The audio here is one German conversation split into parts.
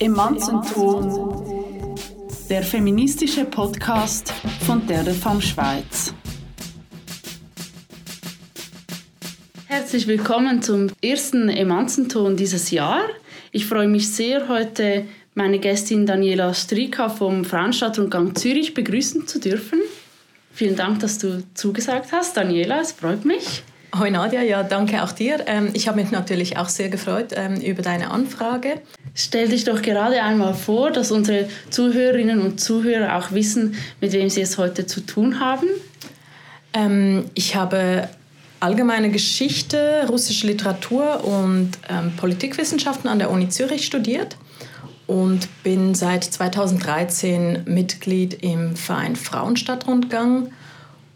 Emanzenton, der feministische Podcast von der Femme Schweiz. Herzlich willkommen zum ersten Emanzenton dieses Jahr. Ich freue mich sehr, heute meine Gästin Daniela Strika vom Frauenstadtrundgang Zürich begrüßen zu dürfen. Vielen Dank, dass du zugesagt hast, Daniela. Es freut mich. Hoi Nadja, ja, danke auch dir. Ähm, ich habe mich natürlich auch sehr gefreut ähm, über deine Anfrage. Stell dich doch gerade einmal vor, dass unsere Zuhörerinnen und Zuhörer auch wissen, mit wem sie es heute zu tun haben. Ähm, ich habe allgemeine Geschichte, russische Literatur und ähm, Politikwissenschaften an der Uni Zürich studiert und bin seit 2013 Mitglied im Verein Frauenstadtrundgang.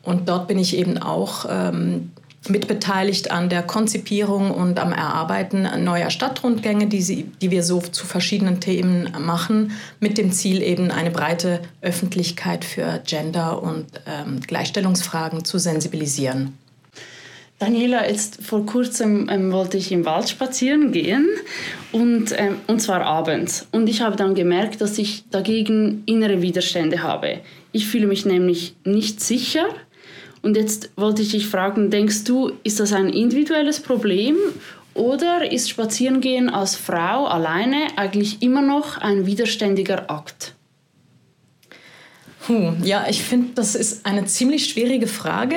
Und dort bin ich eben auch ähm, mitbeteiligt an der Konzipierung und am Erarbeiten neuer Stadtrundgänge, die, sie, die wir so zu verschiedenen Themen machen, mit dem Ziel eben eine breite Öffentlichkeit für Gender- und ähm, Gleichstellungsfragen zu sensibilisieren. Daniela, jetzt vor kurzem ähm, wollte ich im Wald spazieren gehen und, ähm, und zwar abends. Und ich habe dann gemerkt, dass ich dagegen innere Widerstände habe. Ich fühle mich nämlich nicht sicher und jetzt wollte ich dich fragen, denkst du, ist das ein individuelles Problem oder ist Spazierengehen als Frau alleine eigentlich immer noch ein widerständiger Akt? Puh, ja, ich finde, das ist eine ziemlich schwierige Frage.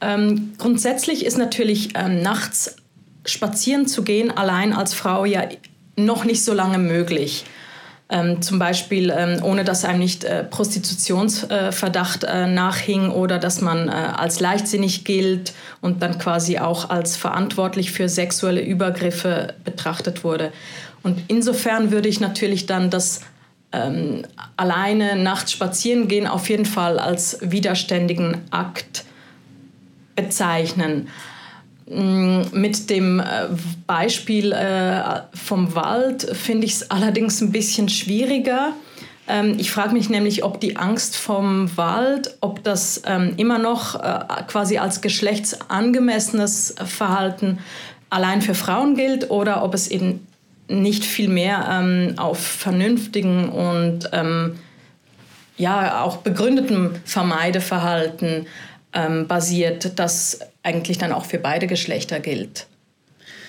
Ähm, grundsätzlich ist natürlich ähm, nachts spazieren zu gehen allein als Frau ja noch nicht so lange möglich. Ähm, zum Beispiel ähm, ohne dass einem nicht äh, Prostitutionsverdacht äh, nachhing oder dass man äh, als leichtsinnig gilt und dann quasi auch als verantwortlich für sexuelle Übergriffe betrachtet wurde. Und insofern würde ich natürlich dann das ähm, alleine nachts spazieren gehen auf jeden Fall als widerständigen Akt bezeichnen. Mm, mit dem äh, Beispiel äh, vom Wald finde ich es allerdings ein bisschen schwieriger. Ähm, ich frage mich nämlich, ob die Angst vom Wald, ob das ähm, immer noch äh, quasi als geschlechtsangemessenes Verhalten allein für Frauen gilt oder ob es eben nicht viel mehr ähm, auf vernünftigen und ja auch begründetem Vermeideverhalten ähm, basiert, das eigentlich dann auch für beide Geschlechter gilt.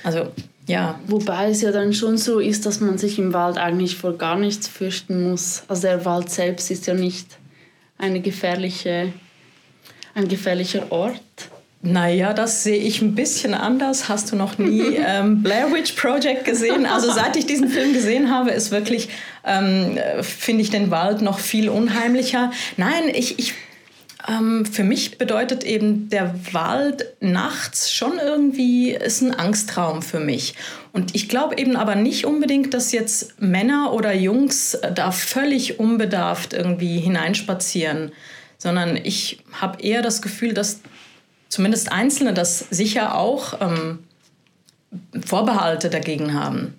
Also ja. Wobei es ja dann schon so ist, dass man sich im Wald eigentlich vor gar nichts fürchten muss. Also der Wald selbst ist ja nicht eine gefährliche, ein gefährlicher Ort. Naja, das sehe ich ein bisschen anders. Hast du noch nie ähm, Blair Witch Project gesehen? Also seit ich diesen Film gesehen habe, ist wirklich, ähm, finde ich den Wald noch viel unheimlicher. Nein, ich, ich ähm, für mich bedeutet eben der Wald nachts schon irgendwie ist ein Angstraum für mich. Und ich glaube eben aber nicht unbedingt, dass jetzt Männer oder Jungs da völlig unbedarft irgendwie hineinspazieren, sondern ich habe eher das Gefühl, dass zumindest Einzelne das sicher auch ähm, Vorbehalte dagegen haben.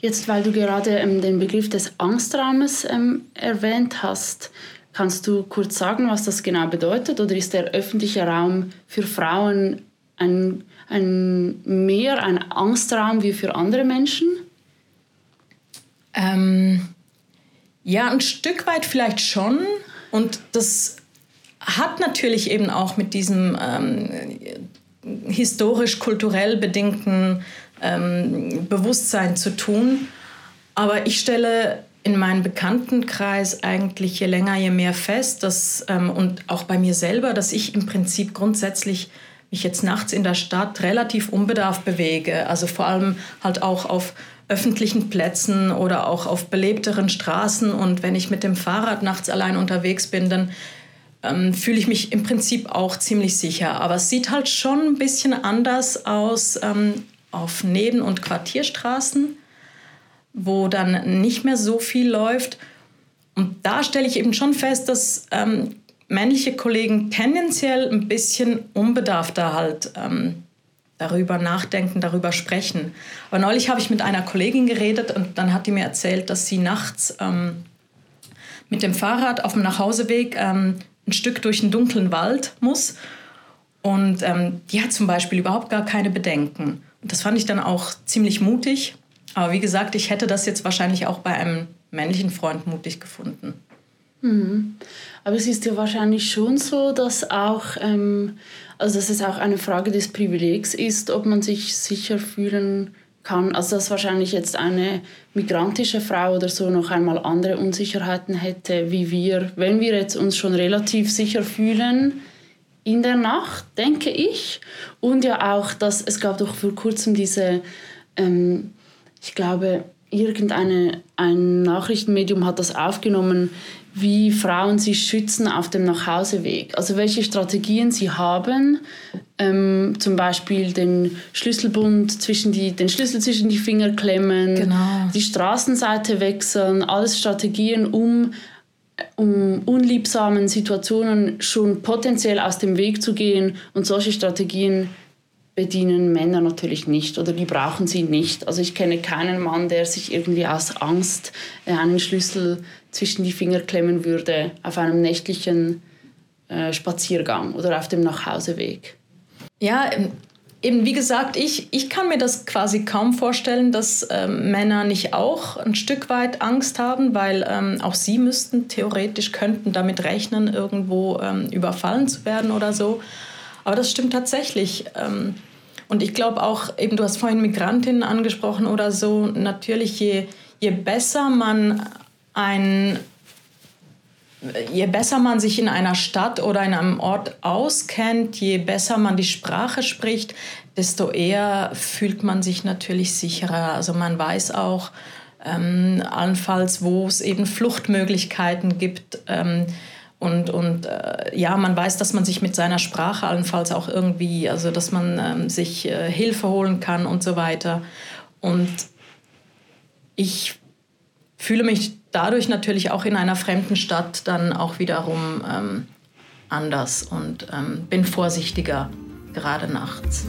Jetzt, weil du gerade ähm, den Begriff des Angstraumes ähm, erwähnt hast, Kannst du kurz sagen, was das genau bedeutet? Oder ist der öffentliche Raum für Frauen ein, ein mehr ein Angstraum wie für andere Menschen? Ähm, ja, ein Stück weit vielleicht schon. Und das hat natürlich eben auch mit diesem ähm, historisch-kulturell bedingten ähm, Bewusstsein zu tun. Aber ich stelle in meinem Bekanntenkreis eigentlich je länger, je mehr fest, dass, ähm, und auch bei mir selber, dass ich im Prinzip grundsätzlich mich jetzt nachts in der Stadt relativ unbedarft bewege. Also vor allem halt auch auf öffentlichen Plätzen oder auch auf belebteren Straßen. Und wenn ich mit dem Fahrrad nachts allein unterwegs bin, dann ähm, fühle ich mich im Prinzip auch ziemlich sicher. Aber es sieht halt schon ein bisschen anders aus ähm, auf Neben- und Quartierstraßen wo dann nicht mehr so viel läuft. Und da stelle ich eben schon fest, dass ähm, männliche Kollegen tendenziell ein bisschen unbedarfter halt ähm, darüber nachdenken, darüber sprechen. Aber neulich habe ich mit einer Kollegin geredet und dann hat die mir erzählt, dass sie nachts ähm, mit dem Fahrrad auf dem Nachhauseweg ähm, ein Stück durch einen dunklen Wald muss. Und ähm, die hat zum Beispiel überhaupt gar keine Bedenken. Und das fand ich dann auch ziemlich mutig Aber wie gesagt, ich hätte das jetzt wahrscheinlich auch bei einem männlichen Freund mutig gefunden. Mhm. Aber es ist ja wahrscheinlich schon so, dass auch, ähm, also dass es auch eine Frage des Privilegs ist, ob man sich sicher fühlen kann. Also dass wahrscheinlich jetzt eine migrantische Frau oder so noch einmal andere Unsicherheiten hätte, wie wir, wenn wir jetzt uns schon relativ sicher fühlen in der Nacht, denke ich. Und ja auch, dass es gab doch vor kurzem diese, ähm, ich glaube, irgendeine ein Nachrichtenmedium hat das aufgenommen, wie Frauen sich schützen auf dem Nachhauseweg. Also welche Strategien sie haben, ähm, zum Beispiel den Schlüsselbund zwischen die, den Schlüssel zwischen die Finger klemmen, genau. die Straßenseite wechseln, alles Strategien, um, um unliebsamen Situationen schon potenziell aus dem Weg zu gehen und solche Strategien bedienen Männer natürlich nicht oder die brauchen sie nicht. Also ich kenne keinen Mann, der sich irgendwie aus Angst äh, einen Schlüssel zwischen die Finger klemmen würde auf einem nächtlichen äh, Spaziergang oder auf dem Nachhauseweg. Ja, ähm, eben wie gesagt, ich, ich kann mir das quasi kaum vorstellen, dass ähm, Männer nicht auch ein Stück weit Angst haben, weil ähm, auch sie müssten theoretisch, könnten damit rechnen, irgendwo ähm, überfallen zu werden oder so. Aber das stimmt tatsächlich. Ähm, und ich glaube auch, eben du hast vorhin Migrantinnen angesprochen oder so, natürlich je, je besser man ein je besser man sich in einer Stadt oder in einem Ort auskennt, je besser man die Sprache spricht, desto eher fühlt man sich natürlich sicherer. Also man weiß auch ähm, allenfalls, wo es eben Fluchtmöglichkeiten gibt. Ähm, und, und äh, ja, man weiß, dass man sich mit seiner Sprache allenfalls auch irgendwie, also dass man ähm, sich äh, Hilfe holen kann und so weiter. Und ich fühle mich dadurch natürlich auch in einer fremden Stadt dann auch wiederum ähm, anders und ähm, bin vorsichtiger, gerade nachts.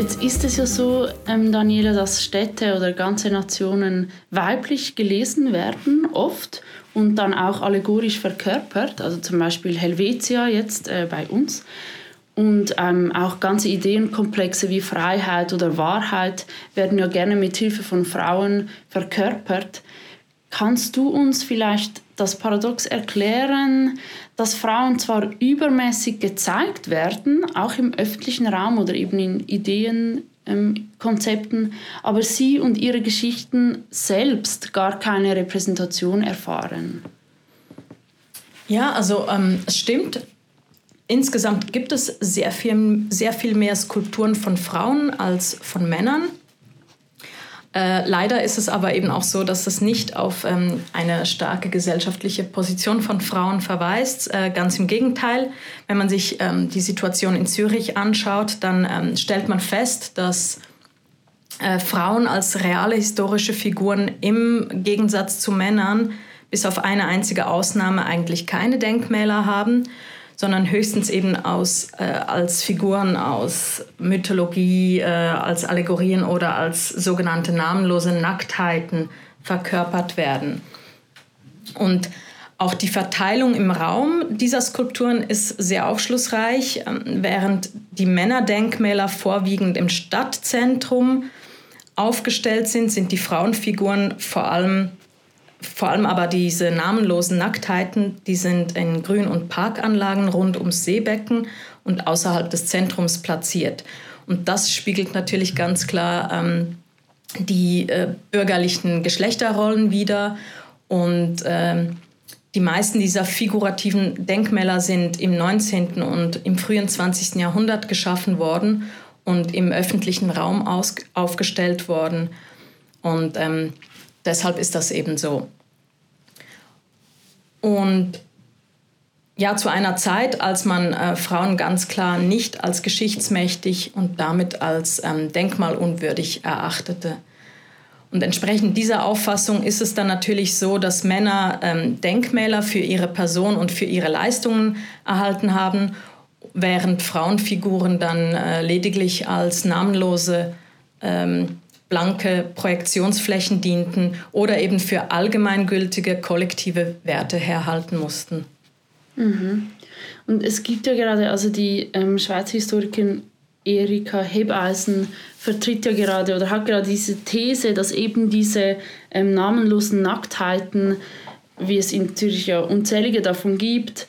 Jetzt ist es ja so, ähm, Daniela, dass Städte oder ganze Nationen weiblich gelesen werden, oft und dann auch allegorisch verkörpert, also zum Beispiel Helvetia jetzt äh, bei uns. Und ähm, auch ganze Ideenkomplexe wie Freiheit oder Wahrheit werden ja gerne mit Hilfe von Frauen verkörpert. Kannst du uns vielleicht das Paradox erklären, dass Frauen zwar übermäßig gezeigt werden, auch im öffentlichen Raum oder eben in Ideenkonzepten, ähm, aber sie und ihre Geschichten selbst gar keine Repräsentation erfahren? Ja, also ähm, es stimmt. Insgesamt gibt es sehr viel, sehr viel mehr Skulpturen von Frauen als von Männern. Äh, leider ist es aber eben auch so, dass es nicht auf ähm, eine starke gesellschaftliche Position von Frauen verweist. Äh, ganz im Gegenteil, wenn man sich ähm, die Situation in Zürich anschaut, dann ähm, stellt man fest, dass äh, Frauen als reale historische Figuren im Gegensatz zu Männern bis auf eine einzige Ausnahme eigentlich keine Denkmäler haben sondern höchstens eben aus, äh, als Figuren aus Mythologie, äh, als Allegorien oder als sogenannte namenlose Nacktheiten verkörpert werden. Und auch die Verteilung im Raum dieser Skulpturen ist sehr aufschlussreich, ähm, während die Männerdenkmäler vorwiegend im Stadtzentrum aufgestellt sind, sind die Frauenfiguren vor allem vor allem aber diese namenlosen Nacktheiten, die sind in Grün- und Parkanlagen rund ums Seebecken und außerhalb des Zentrums platziert. Und das spiegelt natürlich ganz klar ähm, die äh, bürgerlichen Geschlechterrollen wider. Und äh, die meisten dieser figurativen Denkmäler sind im 19. und im frühen 20. Jahrhundert geschaffen worden und im öffentlichen Raum aufgestellt worden. Und ähm, deshalb ist das eben so. Und ja, zu einer Zeit, als man äh, Frauen ganz klar nicht als geschichtsmächtig und damit als ähm, denkmalunwürdig erachtete. Und entsprechend dieser Auffassung ist es dann natürlich so, dass Männer ähm, Denkmäler für ihre Person und für ihre Leistungen erhalten haben, während Frauenfiguren dann äh, lediglich als namenlose ähm, blanke Projektionsflächen dienten oder eben für allgemeingültige kollektive Werte herhalten mussten. Mhm. Und es gibt ja gerade, also die ähm, Schweizer Historikerin Erika Hebeisen vertritt ja gerade oder hat gerade diese These, dass eben diese ähm, namenlosen Nacktheiten, wie es in Zürich ja unzählige davon gibt,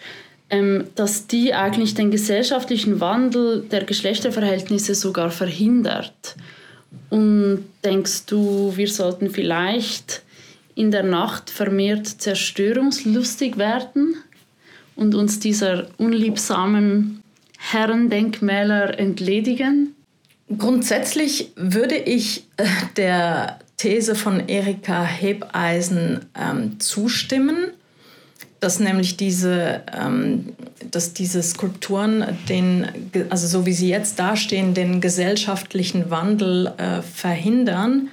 ähm, dass die eigentlich den gesellschaftlichen Wandel der Geschlechterverhältnisse sogar verhindert. Und denkst du, wir sollten vielleicht in der Nacht vermehrt zerstörungslustig werden und uns dieser unliebsamen Herrendenkmäler entledigen? Grundsätzlich würde ich äh, der These von Erika Hebeisen ähm, zustimmen, dass nämlich diese, ähm, dass diese Skulpturen den, also so wie sie jetzt dastehen, den gesellschaftlichen Wandel äh, verhindern.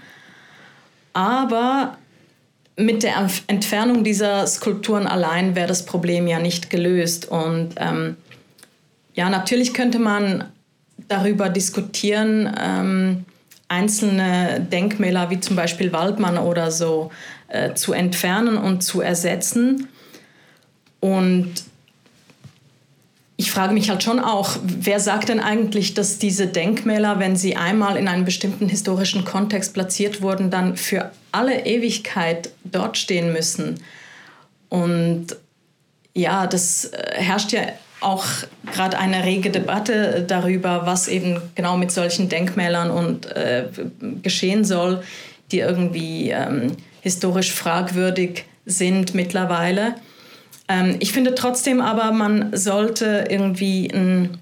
Aber mit der Entfernung dieser Skulpturen allein wäre das Problem ja nicht gelöst. Und ähm, ja, natürlich könnte man darüber diskutieren, ähm, einzelne Denkmäler wie zum Beispiel Waldmann oder so äh, zu entfernen und zu ersetzen. Und ich frage mich halt schon auch, wer sagt denn eigentlich, dass diese Denkmäler, wenn sie einmal in einem bestimmten historischen Kontext platziert wurden, dann für alle Ewigkeit dort stehen müssen? Und ja, das äh, herrscht ja auch gerade eine rege Debatte darüber, was eben genau mit solchen Denkmälern und äh, geschehen soll, die irgendwie ähm, historisch fragwürdig sind mittlerweile. Ähm, ich finde trotzdem aber, man sollte irgendwie ein,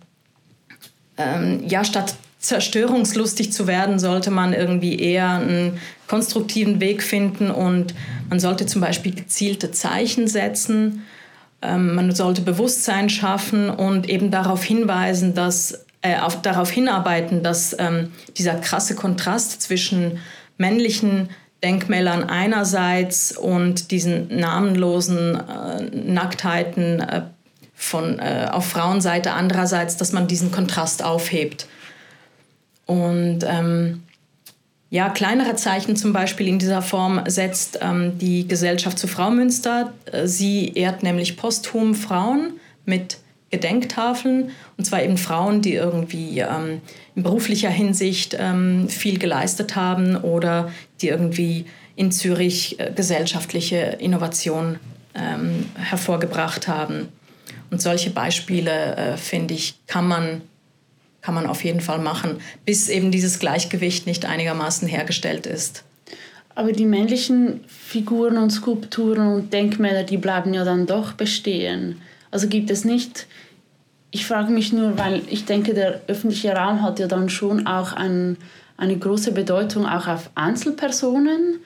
ähm, ja, statt zerstörungslustig zu werden, sollte man irgendwie eher einen konstruktiven Weg finden und man sollte zum Beispiel gezielte Zeichen setzen. Ähm, man sollte Bewusstsein schaffen und eben darauf hinweisen, dass äh, auf, darauf hinarbeiten, dass ähm, dieser krasse Kontrast zwischen männlichen Denkmälern einerseits und diesen namenlosen äh, Nacktheiten äh, von, äh, auf Frauenseite andererseits, dass man diesen Kontrast aufhebt. Und ähm, ja, kleinere Zeichen zum Beispiel in dieser Form setzt ähm, die Gesellschaft zu Frau Münster. Äh, sie ehrt nämlich posthum Frauen mit Gedenktafeln, und zwar eben Frauen, die irgendwie ähm, in beruflicher Hinsicht ähm, viel geleistet haben oder die irgendwie in Zürich äh, gesellschaftliche Innovation ähm, hervorgebracht haben. Und solche Beispiele, äh, finde ich, kann man kann man auf jeden Fall machen, bis eben dieses Gleichgewicht nicht einigermaßen hergestellt ist. Aber die männlichen Figuren und Skulpturen und Denkmäler, die bleiben ja dann doch bestehen. Also gibt es nicht, ich frage mich nur, weil ich denke, der öffentliche Raum hat ja dann schon auch ein, eine große Bedeutung auch auf Einzelpersonen.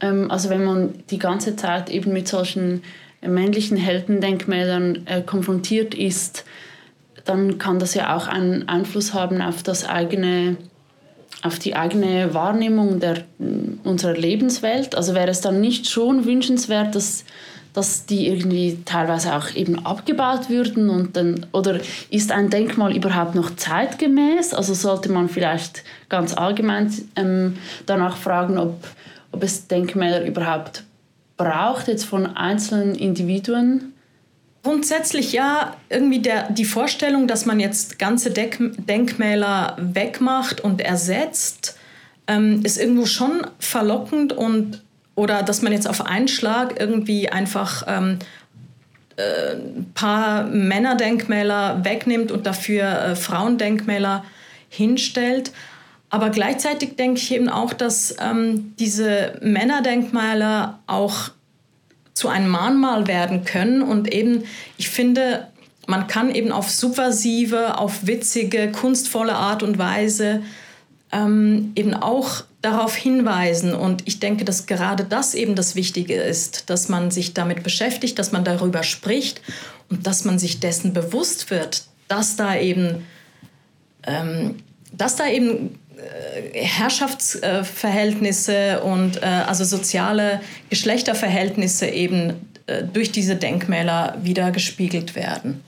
Ähm, also wenn man die ganze Zeit eben mit solchen männlichen Heldendenkmälern äh, konfrontiert ist, dann kann das ja auch einen Einfluss haben auf das eigene auf die eigene Wahrnehmung der, unserer Lebenswelt. Also wäre es dann nicht schon wünschenswert, dass, dass die irgendwie teilweise auch eben abgebaut würden und dann, oder ist ein Denkmal überhaupt noch zeitgemäß? Also sollte man vielleicht ganz allgemein ähm, danach fragen, ob, ob es Denkmäler überhaupt braucht, jetzt von einzelnen Individuen Grundsätzlich ja, irgendwie der, die Vorstellung, dass man jetzt ganze Deck, Denkmäler wegmacht und ersetzt, ähm, ist irgendwo schon verlockend und oder dass man jetzt auf einen Schlag irgendwie einfach ähm, äh, ein paar Männerdenkmäler wegnimmt und dafür äh, Frauendenkmäler hinstellt. Aber gleichzeitig denke ich eben auch, dass ähm, diese Männerdenkmäler auch zu einem Mahnmal werden können. Und eben, ich finde, man kann eben auf subversive, auf witzige, kunstvolle Art und Weise ähm, eben auch darauf hinweisen. Und ich denke, dass gerade das eben das Wichtige ist, dass man sich damit beschäftigt, dass man darüber spricht und dass man sich dessen bewusst wird, dass da eben, ähm, dass da eben äh, Herrschaftsverhältnisse und äh, also soziale Geschlechterverhältnisse eben äh, durch diese Denkmäler wieder gespiegelt werden.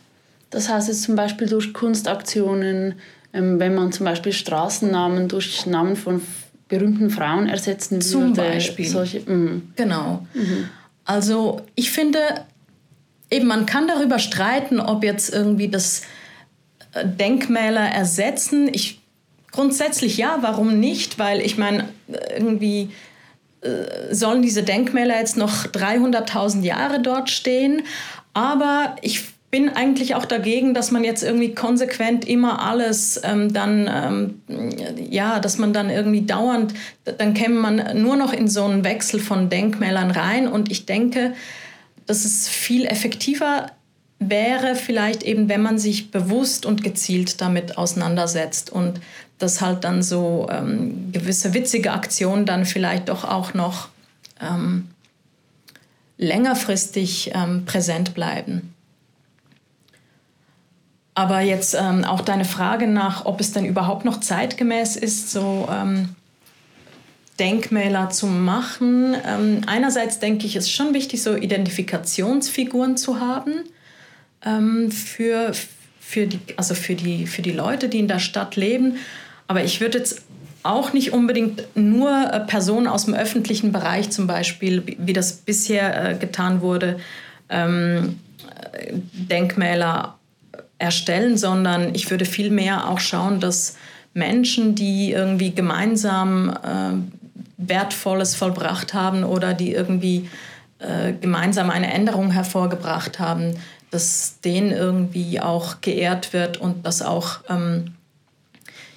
Das heißt jetzt zum Beispiel durch Kunstaktionen, wenn man zum Beispiel Straßennamen durch Namen von berühmten Frauen ersetzen würde. Zum Beispiel. Solche, mm. Genau. Mhm. Also ich finde, eben man kann darüber streiten, ob jetzt irgendwie das äh, Denkmäler ersetzen. Ich grundsätzlich ja, warum nicht? Weil ich meine, irgendwie äh, sollen diese Denkmäler jetzt noch 300.000 Jahre dort stehen. Aber ich bin eigentlich auch dagegen, dass man jetzt irgendwie konsequent immer alles ähm, dann, ähm, ja, dass man dann irgendwie dauernd, dann käme man nur noch in so einen Wechsel von Denkmälern rein. Und ich denke, dass es viel effektiver wäre, vielleicht eben, wenn man sich bewusst und gezielt damit auseinandersetzt und dass halt dann so ähm, gewisse witzige Aktionen dann vielleicht doch auch noch ähm, längerfristig ähm, präsent bleiben. Aber jetzt ähm, auch deine Frage nach, ob es denn überhaupt noch zeitgemäß ist, so ähm, Denkmäler zu machen. Ähm, einerseits denke ich, es ist schon wichtig, so Identifikationsfiguren zu haben ähm, für, für, die, also für, die, für die Leute, die in der Stadt leben. Aber ich würde jetzt auch nicht unbedingt nur äh, Personen aus dem öffentlichen Bereich zum Beispiel, wie das bisher äh, getan wurde, ähm, äh, Denkmäler erstellen, sondern ich würde vielmehr auch schauen, dass Menschen, die irgendwie gemeinsam äh, Wertvolles vollbracht haben oder die irgendwie äh, gemeinsam eine Änderung hervorgebracht haben, dass denen irgendwie auch geehrt wird und dass auch ähm,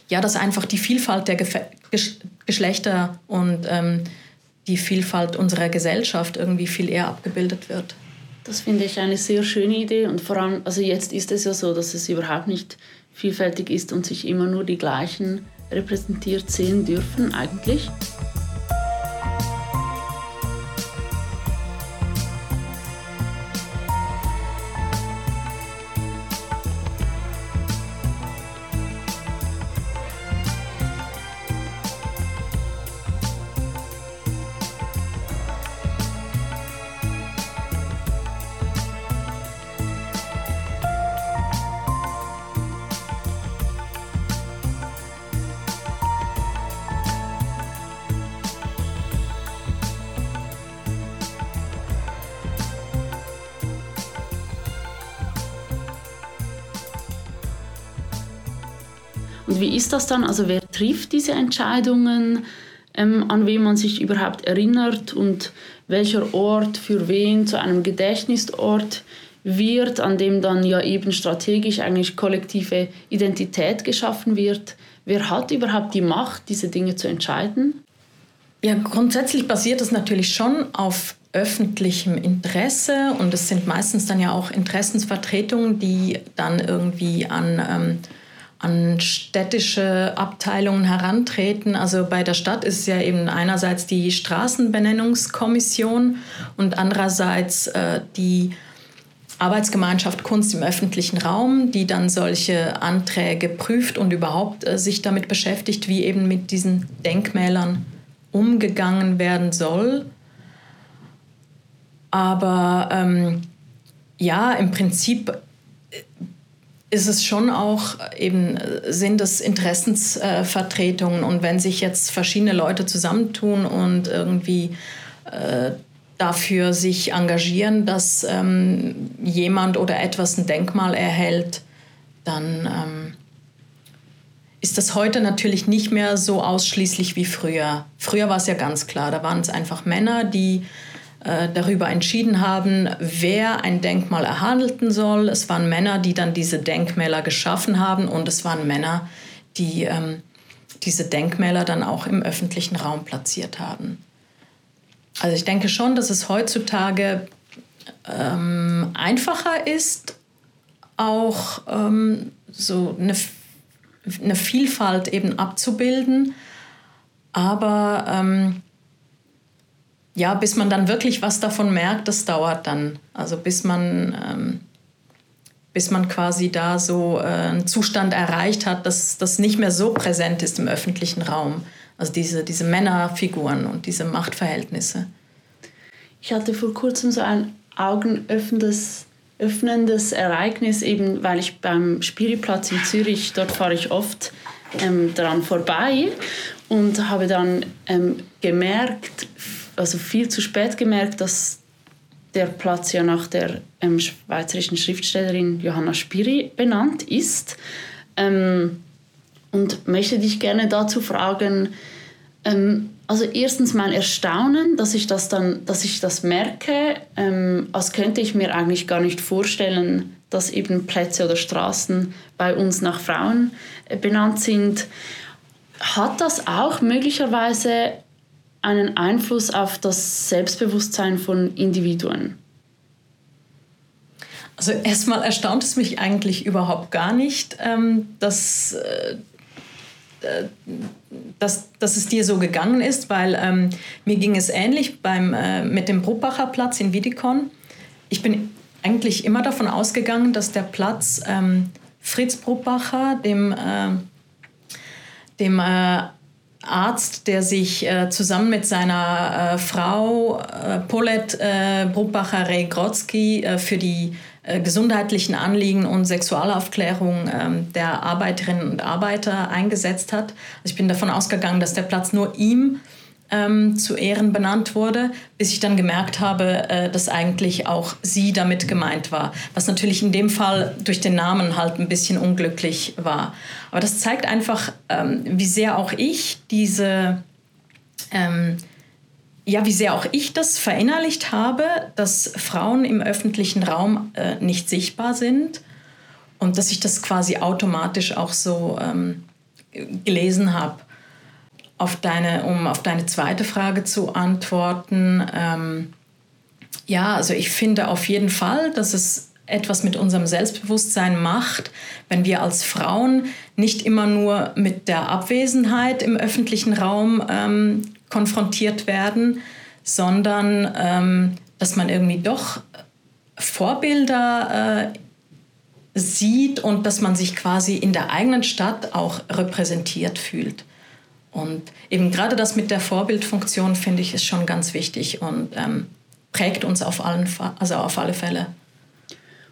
ja, dass einfach die Vielfalt der Gef Geschlechter und ähm, die Vielfalt unserer Gesellschaft irgendwie viel eher abgebildet wird. Das finde ich eine sehr schöne Idee und vor allem, also jetzt ist es ja so, dass es überhaupt nicht vielfältig ist und sich immer nur die gleichen repräsentiert sehen dürfen eigentlich. Ist das dann? Also wer trifft diese Entscheidungen, ähm, an wen man sich überhaupt erinnert und welcher Ort für wen zu einem Gedächtnisort wird, an dem dann ja eben strategisch eigentlich kollektive Identität geschaffen wird? Wer hat überhaupt die Macht, diese Dinge zu entscheiden? Ja, grundsätzlich basiert es natürlich schon auf öffentlichem Interesse und es sind meistens dann ja auch Interessensvertretungen, die dann irgendwie an ähm, an städtische Abteilungen herantreten. Also bei der Stadt ist ja eben einerseits die Straßenbenennungskommission und andererseits äh, die Arbeitsgemeinschaft Kunst im öffentlichen Raum, die dann solche Anträge prüft und überhaupt äh, sich damit beschäftigt, wie eben mit diesen Denkmälern umgegangen werden soll. Aber ähm, ja, im Prinzip ist es schon auch eben, sind es Interessensvertretungen und wenn sich jetzt verschiedene Leute zusammentun und irgendwie äh, dafür sich engagieren, dass ähm, jemand oder etwas ein Denkmal erhält, dann ähm, ist das heute natürlich nicht mehr so ausschließlich wie früher. Früher war es ja ganz klar, da waren es einfach Männer, die äh, darüber entschieden haben, wer ein Denkmal erhalten soll. Es waren Männer, die dann diese Denkmäler geschaffen haben und es waren Männer, die ähm, diese Denkmäler dann auch im öffentlichen Raum platziert haben. Also ich denke schon, dass es heutzutage ähm, einfacher ist, auch ähm, so eine, eine, Vielfalt eben abzubilden. Aber ähm, ja, bis man dann wirklich was davon merkt, das dauert dann. Also bis man, ähm, bis man quasi da so äh, einen Zustand erreicht hat, dass das nicht mehr so präsent ist im öffentlichen Raum. Also diese, diese Männerfiguren und diese Machtverhältnisse. Ich hatte vor kurzem so ein augenöffnendes öffnendes Ereignis, eben weil ich beim Spielplatz in Zürich, dort fahre ich oft ähm, dran vorbei und habe dann ähm, gemerkt, also viel zu spät gemerkt, dass der Platz ja nach der ähm, schweizerischen Schriftstellerin Johanna Spiri benannt ist. Ähm, und möchte dich gerne dazu fragen, ähm, also erstens mein Erstaunen, dass ich das dann, dass ich das merke, ähm, als könnte ich mir eigentlich gar nicht vorstellen, dass eben Plätze oder Straßen bei uns nach Frauen äh, benannt sind. Hat das auch möglicherweise einen Einfluss auf das Selbstbewusstsein von Individuen? Also erstmal erstaunt es mich eigentlich überhaupt gar nicht, ähm, dass, äh, dass, dass es dir so gegangen ist, weil ähm, mir ging es ähnlich beim, äh, mit dem Bruckbacher Platz in Wiedikon. Ich bin eigentlich immer davon ausgegangen, dass der Platz ähm, Fritz Bruckbacher, dem, äh, dem äh, Arzt, der sich äh, zusammen mit seiner äh, Frau äh, Paulette äh, Bruckbacher-Regrotzky äh, für die äh, gesundheitlichen Anliegen und Sexualaufklärung ähm, der Arbeiterinnen und Arbeiter eingesetzt hat. Also ich bin davon ausgegangen, dass der Platz nur ihm ähm, zu Ehren benannt wurde, bis ich dann gemerkt habe, äh, dass eigentlich auch sie damit gemeint war. Was natürlich in dem Fall durch den Namen halt ein bisschen unglücklich war. Aber das zeigt einfach, ähm, wie sehr auch ich diese ähm, ja, wie sehr auch ich das verinnerlicht habe, dass Frauen im öffentlichen Raum äh, nicht sichtbar sind und dass ich das quasi automatisch auch so ähm, gelesen habe. Auf deine, um auf deine zweite Frage zu antworten, ähm, ja, also ich finde auf jeden Fall, dass es etwas mit unserem Selbstbewusstsein macht, wenn wir als Frauen nicht immer nur mit der Abwesenheit im öffentlichen Raum ähm, konfrontiert werden, sondern ähm, dass man irgendwie doch Vorbilder äh, sieht und dass man sich quasi in der eigenen Stadt auch repräsentiert fühlt. Und eben gerade das mit der Vorbildfunktion finde ich ist schon ganz wichtig und ähm, prägt uns auf, allen, also auf alle Fälle.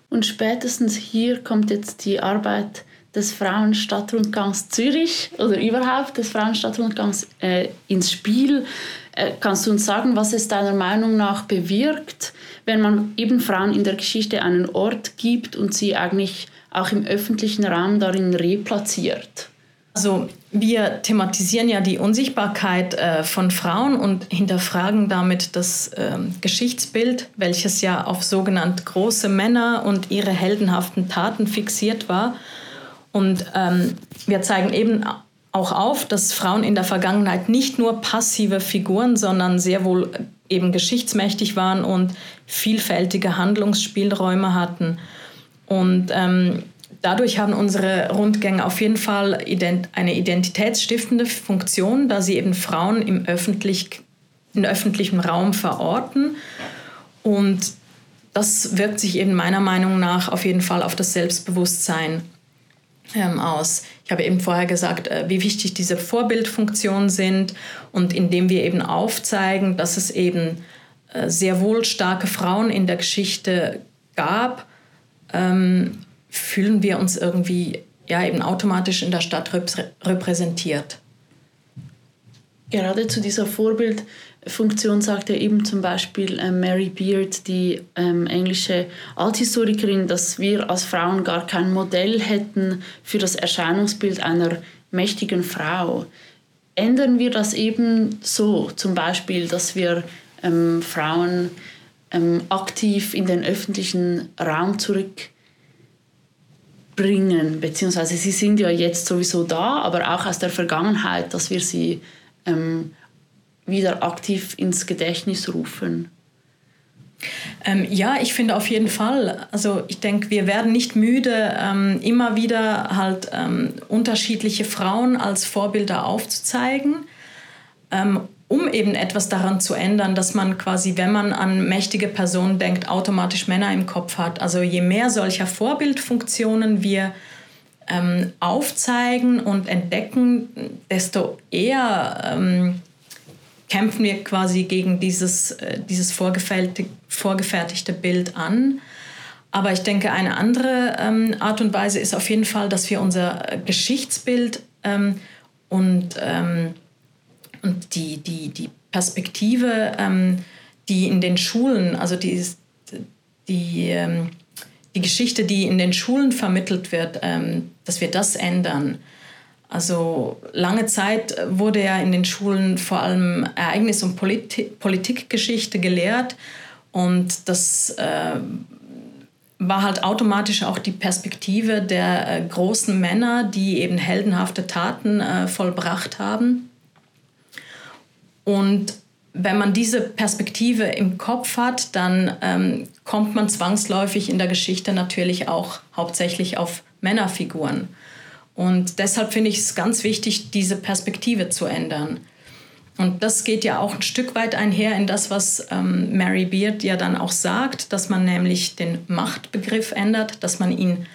Und spätestens hier kommt jetzt die Arbeit des Frauenstadtrundgangs Zürich oder überhaupt des Frauenstadtrundgangs äh, ins Spiel. Äh, kannst du uns sagen, was es deiner Meinung nach bewirkt, wenn man eben Frauen in der Geschichte einen Ort gibt und sie eigentlich auch im öffentlichen Raum darin replatziert? Also wir thematisieren ja die Unsichtbarkeit äh, von Frauen und hinterfragen damit das äh, Geschichtsbild, welches ja auf sogenannte große Männer und ihre heldenhaften Taten fixiert war. Und ähm, wir zeigen eben auch auf, dass Frauen in der Vergangenheit nicht nur passive Figuren, sondern sehr wohl eben geschichtsmächtig waren und vielfältige Handlungsspielräume hatten. Und ähm, dadurch haben unsere Rundgänge auf jeden Fall eine identitätsstiftende Funktion, da sie eben Frauen im, öffentlich, im öffentlichen Raum verorten. Und das wirkt sich eben meiner Meinung nach auf jeden Fall auf das Selbstbewusstsein ähm, aus. Ich habe eben vorher gesagt, äh, wie wichtig diese Vorbildfunktionen sind und indem wir eben aufzeigen, dass es eben äh, sehr wohl starke Frauen in der Geschichte gab, ähm, fühlen wir uns irgendwie ja eben automatisch in der Stadt repräsentiert. Gerade zu dieser Vorbild Funktion sagt ja eben zum Beispiel äh, Mary Beard, die ähm, englische Althistorikerin, dass wir als Frauen gar kein Modell hätten für das Erscheinungsbild einer mächtigen Frau. Ändern wir das eben so, zum Beispiel, dass wir ähm, Frauen ähm, aktiv in den öffentlichen Raum zurückbringen, beziehungsweise sie sind ja jetzt sowieso da, aber auch aus der Vergangenheit, dass wir sie ähm, wieder aktiv ins Gedächtnis rufen? Ähm, ja, ich finde auf jeden Fall. Also ich denke, wir werden nicht müde, ähm, immer wieder halt ähm, unterschiedliche Frauen als Vorbilder aufzuzeigen. Um eben etwas daran zu ändern, dass man quasi, wenn man an mächtige Personen denkt, automatisch Männer im Kopf hat. Also je mehr solcher Vorbildfunktionen wir ähm, aufzeigen und entdecken, desto eher ähm, kämpfen wir quasi gegen dieses, äh, dieses vorgefertigte, Bild an. Aber ich denke, eine andere ähm, Art und Weise ist auf jeden Fall, dass wir unser Geschichtsbild ähm, und, ähm, und die, die, die Perspektive, ähm, die in den Schulen, also die, die, ähm, die Geschichte, die in den Schulen vermittelt wird, ähm, dass wir das ändern. Also lange Zeit wurde ja in den Schulen vor allem Ereignis- und Politi Politikgeschichte gelehrt und das äh, war halt automatisch auch die Perspektive der äh, großen Männer, die eben heldenhafte Taten äh, vollbracht haben. Und wenn man diese Perspektive im Kopf hat, dann ähm, kommt man zwangsläufig in der Geschichte natürlich auch hauptsächlich auf Männerfiguren. Und deshalb finde ich es ganz wichtig, diese Perspektive zu ändern. Und das geht ja auch ein Stück weit einher in das, was ähm, Mary Beard ja dann auch sagt, dass man nämlich den Machtbegriff ändert, dass man ihn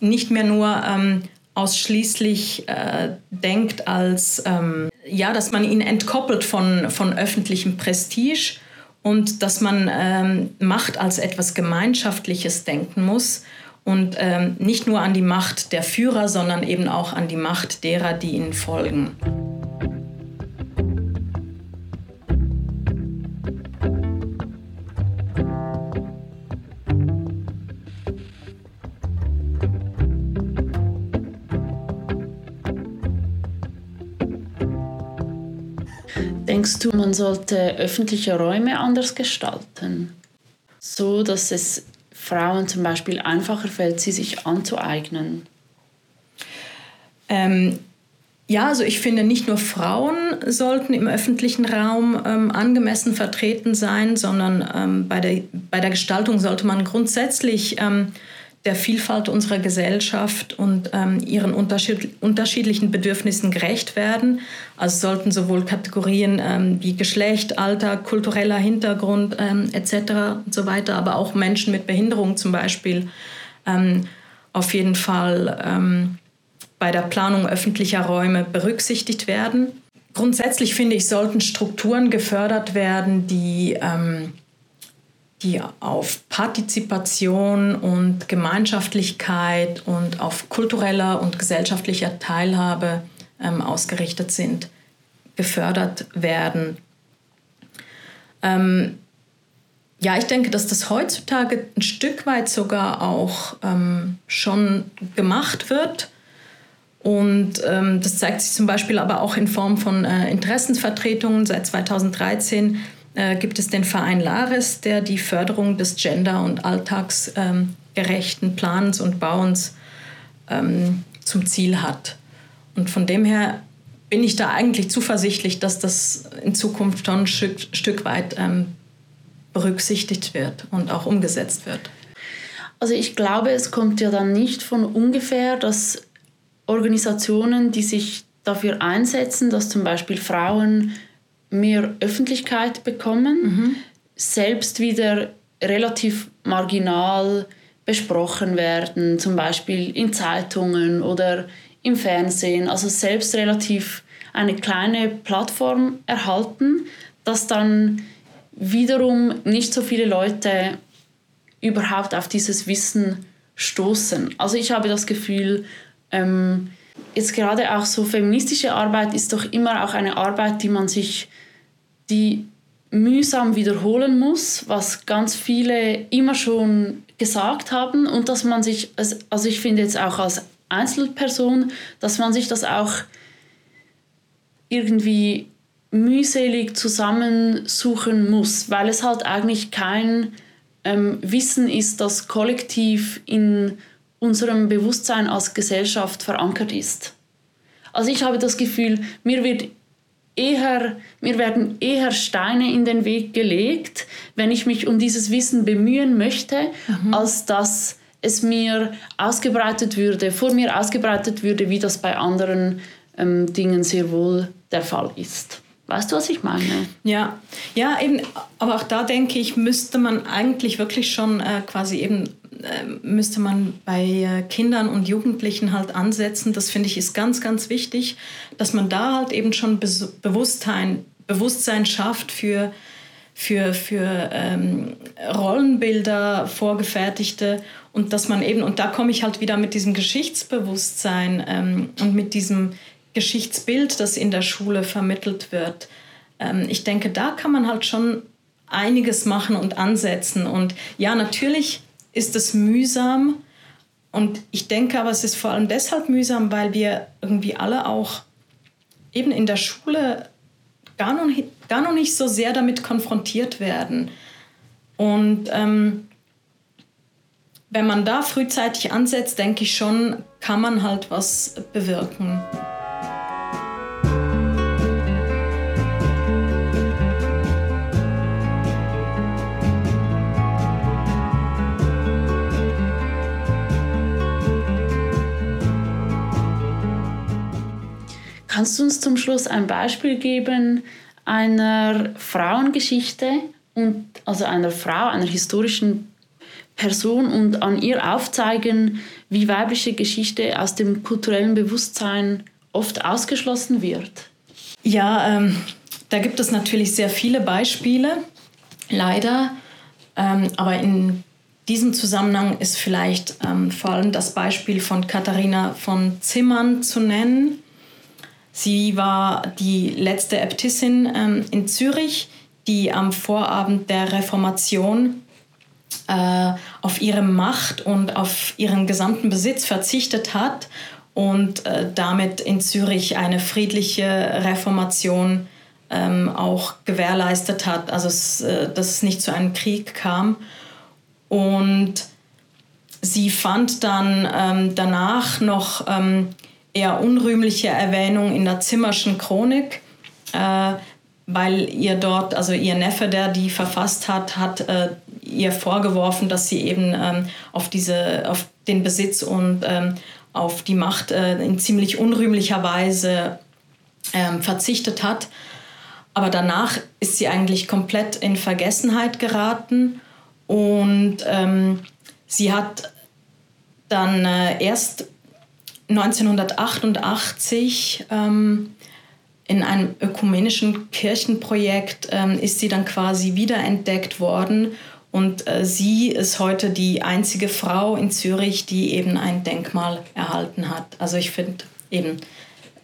nicht mehr nur ähm, ausschließlich äh, denkt als, ähm, ja, dass man ihn entkoppelt von, von öffentlichem Prestige und dass man ähm, Macht als etwas Gemeinschaftliches denken muss und ähm, nicht nur an die Macht der Führer, sondern eben auch an die Macht derer, die ihnen folgen. Denkst du, man sollte öffentliche Räume anders gestalten? So, dass es Frauen zum Beispiel einfacher fällt, sie sich anzueignen? Ähm, ja, also ich finde, nicht nur Frauen sollten im öffentlichen Raum ähm, angemessen vertreten sein, sondern ähm, bei, der, bei der Gestaltung sollte man grundsätzlich ähm, der Vielfalt unserer Gesellschaft und ähm, ihren unterschied unterschiedlichen Bedürfnissen gerecht werden. Also sollten sowohl Kategorien ähm, wie Geschlecht, Alter, kultureller Hintergrund ähm, etc. und so weiter, aber auch Menschen mit Behinderung zum Beispiel ähm, auf jeden Fall ähm, bei der Planung öffentlicher Räume berücksichtigt werden. Grundsätzlich finde ich, sollten Strukturen gefördert werden, die ähm, die auf Partizipation und Gemeinschaftlichkeit und auf kultureller und gesellschaftlicher Teilhabe ähm, ausgerichtet sind, gefördert werden. Ähm, ja, ich denke, dass das heutzutage ein Stück weit sogar auch ähm, schon gemacht wird. Und ähm, das zeigt sich zum Beispiel aber auch in Form von äh, Interessensvertretungen. Seit 2013 äh, gibt es den Verein Laris, der die Förderung des gender- und alltagsgerechten ähm, Plans und Bauens ähm, zum Ziel hat. Und von dem her bin ich da eigentlich zuversichtlich, dass das in Zukunft schon ein Stück, Stück weit ähm, berücksichtigt wird und auch umgesetzt wird. Also ich glaube, es kommt ja dann nicht von ungefähr, dass Organisationen, die sich dafür einsetzen, dass zum Beispiel Frauen mehr Öffentlichkeit bekommen, mhm. selbst wieder relativ marginal besprochen werden, zum Beispiel in Zeitungen oder im Fernsehen, also selbst relativ eine kleine Plattform erhalten, dass dann wiederum nicht so viele Leute überhaupt auf dieses Wissen stoßen. Also ich habe das Gefühl, ähm, jetzt gerade auch so feministische Arbeit ist doch immer auch eine Arbeit, die man sich die mühsam wiederholen muss, was ganz viele immer schon gesagt haben. Und dass man sich, also ich finde jetzt auch als Einzelperson, dass man sich das auch irgendwie mühselig zusammensuchen muss, weil es halt eigentlich kein ähm, Wissen ist, das kollektiv in unserem Bewusstsein als Gesellschaft verankert ist. Also ich habe das Gefühl, mir wird eher, mir werden eher Steine in den Weg gelegt, wenn ich mich um dieses Wissen bemühen möchte, mhm. als dass es mir ausgebreitet würde, vor mir ausgebreitet würde, wie das bei anderen ähm, Dingen sehr wohl der Fall ist. Weißt du, was ich meine? Ja, ja, eben, aber auch da denke ich, müsste man eigentlich wirklich schon äh, quasi eben, müsste man bei äh, Kindern und Jugendlichen halt ansetzen. Das finde ich ist ganz, ganz wichtig, dass man da halt eben schon Be Bewusstsein, Bewusstsein schafft für, für, für ähm, Rollenbilder, vorgefertigte und dass man eben, und da komme ich halt wieder mit diesem Geschichtsbewusstsein ähm, und mit diesem Geschichtsbild, das in der Schule vermittelt wird. Ähm, ich denke, da kann man halt schon einiges machen und ansetzen. Und ja, natürlich ist es mühsam. Und ich denke aber, es ist vor allem deshalb mühsam, weil wir irgendwie alle auch eben in der Schule gar noch, gar noch nicht so sehr damit konfrontiert werden. Und ähm, wenn man da frühzeitig ansetzt, denke ich schon, kann man halt was bewirken. Kannst du uns zum Schluss ein Beispiel geben einer Frauengeschichte und also einer Frau, einer historischen Person und an ihr aufzeigen, wie weibliche Geschichte aus dem kulturellen Bewusstsein oft ausgeschlossen wird? Ja, ähm, da gibt es natürlich sehr viele Beispiele, leider. Ähm, aber in diesem Zusammenhang ist vielleicht ähm, vor allem das Beispiel von Katharina von Zimmern zu nennen. Sie war die letzte Äbtissin ähm, in Zürich, die am Vorabend der Reformation äh, auf ihre Macht und auf ihren gesamten Besitz verzichtet hat und äh, damit in Zürich eine friedliche Reformation ähm, auch gewährleistet hat, also es, äh, dass es nicht zu einem Krieg kam. Und sie fand dann ähm, danach noch ähm, eher unrühmliche Erwähnung in der Zimmerschen Chronik, äh, weil ihr dort, also ihr Neffe, der die verfasst hat, hat äh, ihr vorgeworfen, dass sie eben ähm, auf, diese, auf den Besitz und ähm, auf die Macht äh, in ziemlich unrühmlicher Weise ähm, verzichtet hat. Aber danach ist sie eigentlich komplett in Vergessenheit geraten und ähm, sie hat dann äh, erst 1988 ähm, in einem ökumenischen Kirchenprojekt ähm, ist sie dann quasi wiederentdeckt worden und äh, sie ist heute die einzige Frau in Zürich, die eben ein Denkmal erhalten hat. Also ich finde eben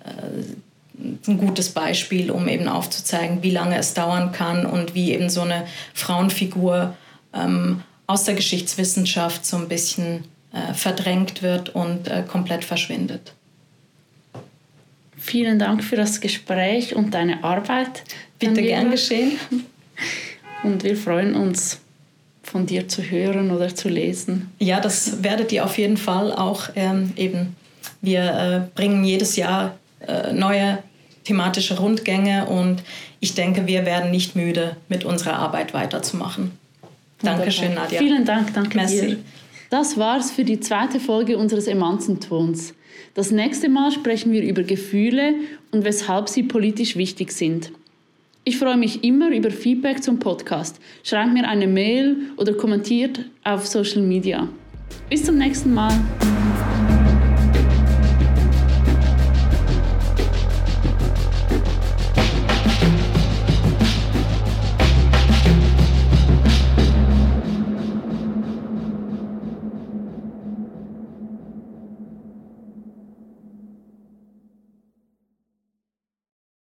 äh, ein gutes Beispiel, um eben aufzuzeigen, wie lange es dauern kann und wie eben so eine Frauenfigur ähm, aus der Geschichtswissenschaft so ein bisschen äh, verdrängt wird und äh, komplett verschwindet. Vielen Dank für das Gespräch und deine Arbeit. Bitte gern geschehen. Und wir freuen uns, von dir zu hören oder zu lesen. Ja, das werdet ihr auf jeden Fall auch ähm, eben. Wir äh, bringen jedes Jahr äh, neue thematische Rundgänge und ich denke, wir werden nicht müde, mit unserer Arbeit weiterzumachen. Dankeschön, Nadja. Vielen Dank, danke Merci. dir. Das war's für die zweite Folge unseres Emanzentons. Das nächste Mal sprechen wir über Gefühle und weshalb sie politisch wichtig sind. Ich freue mich immer über Feedback zum Podcast. Schreibt mir eine Mail oder kommentiert auf Social Media. Bis zum nächsten Mal.